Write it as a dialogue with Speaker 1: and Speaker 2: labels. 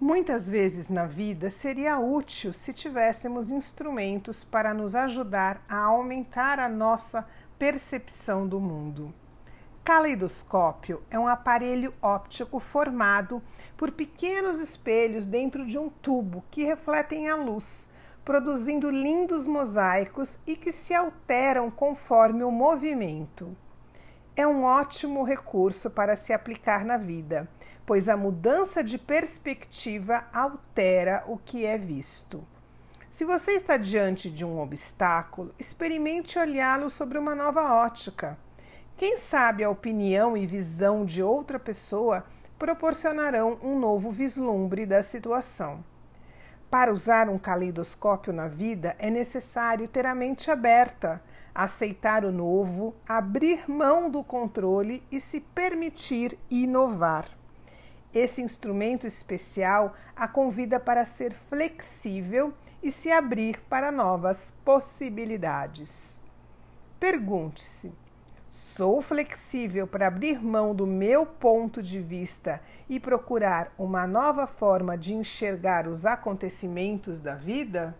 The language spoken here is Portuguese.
Speaker 1: Muitas vezes na vida seria útil se tivéssemos instrumentos para nos ajudar a aumentar a nossa percepção do mundo. Caleidoscópio é um aparelho óptico formado por pequenos espelhos dentro de um tubo que refletem a luz, produzindo lindos mosaicos e que se alteram conforme o movimento. É um ótimo recurso para se aplicar na vida pois a mudança de perspectiva altera o que é visto. Se você está diante de um obstáculo, experimente olhá-lo sobre uma nova ótica. Quem sabe a opinião e visão de outra pessoa proporcionarão um novo vislumbre da situação. Para usar um caleidoscópio na vida, é necessário ter a mente aberta, aceitar o novo, abrir mão do controle e se permitir inovar. Esse instrumento especial a convida para ser flexível e se abrir para novas possibilidades. Pergunte-se: sou flexível para abrir mão do meu ponto de vista e procurar uma nova forma de enxergar os acontecimentos da vida?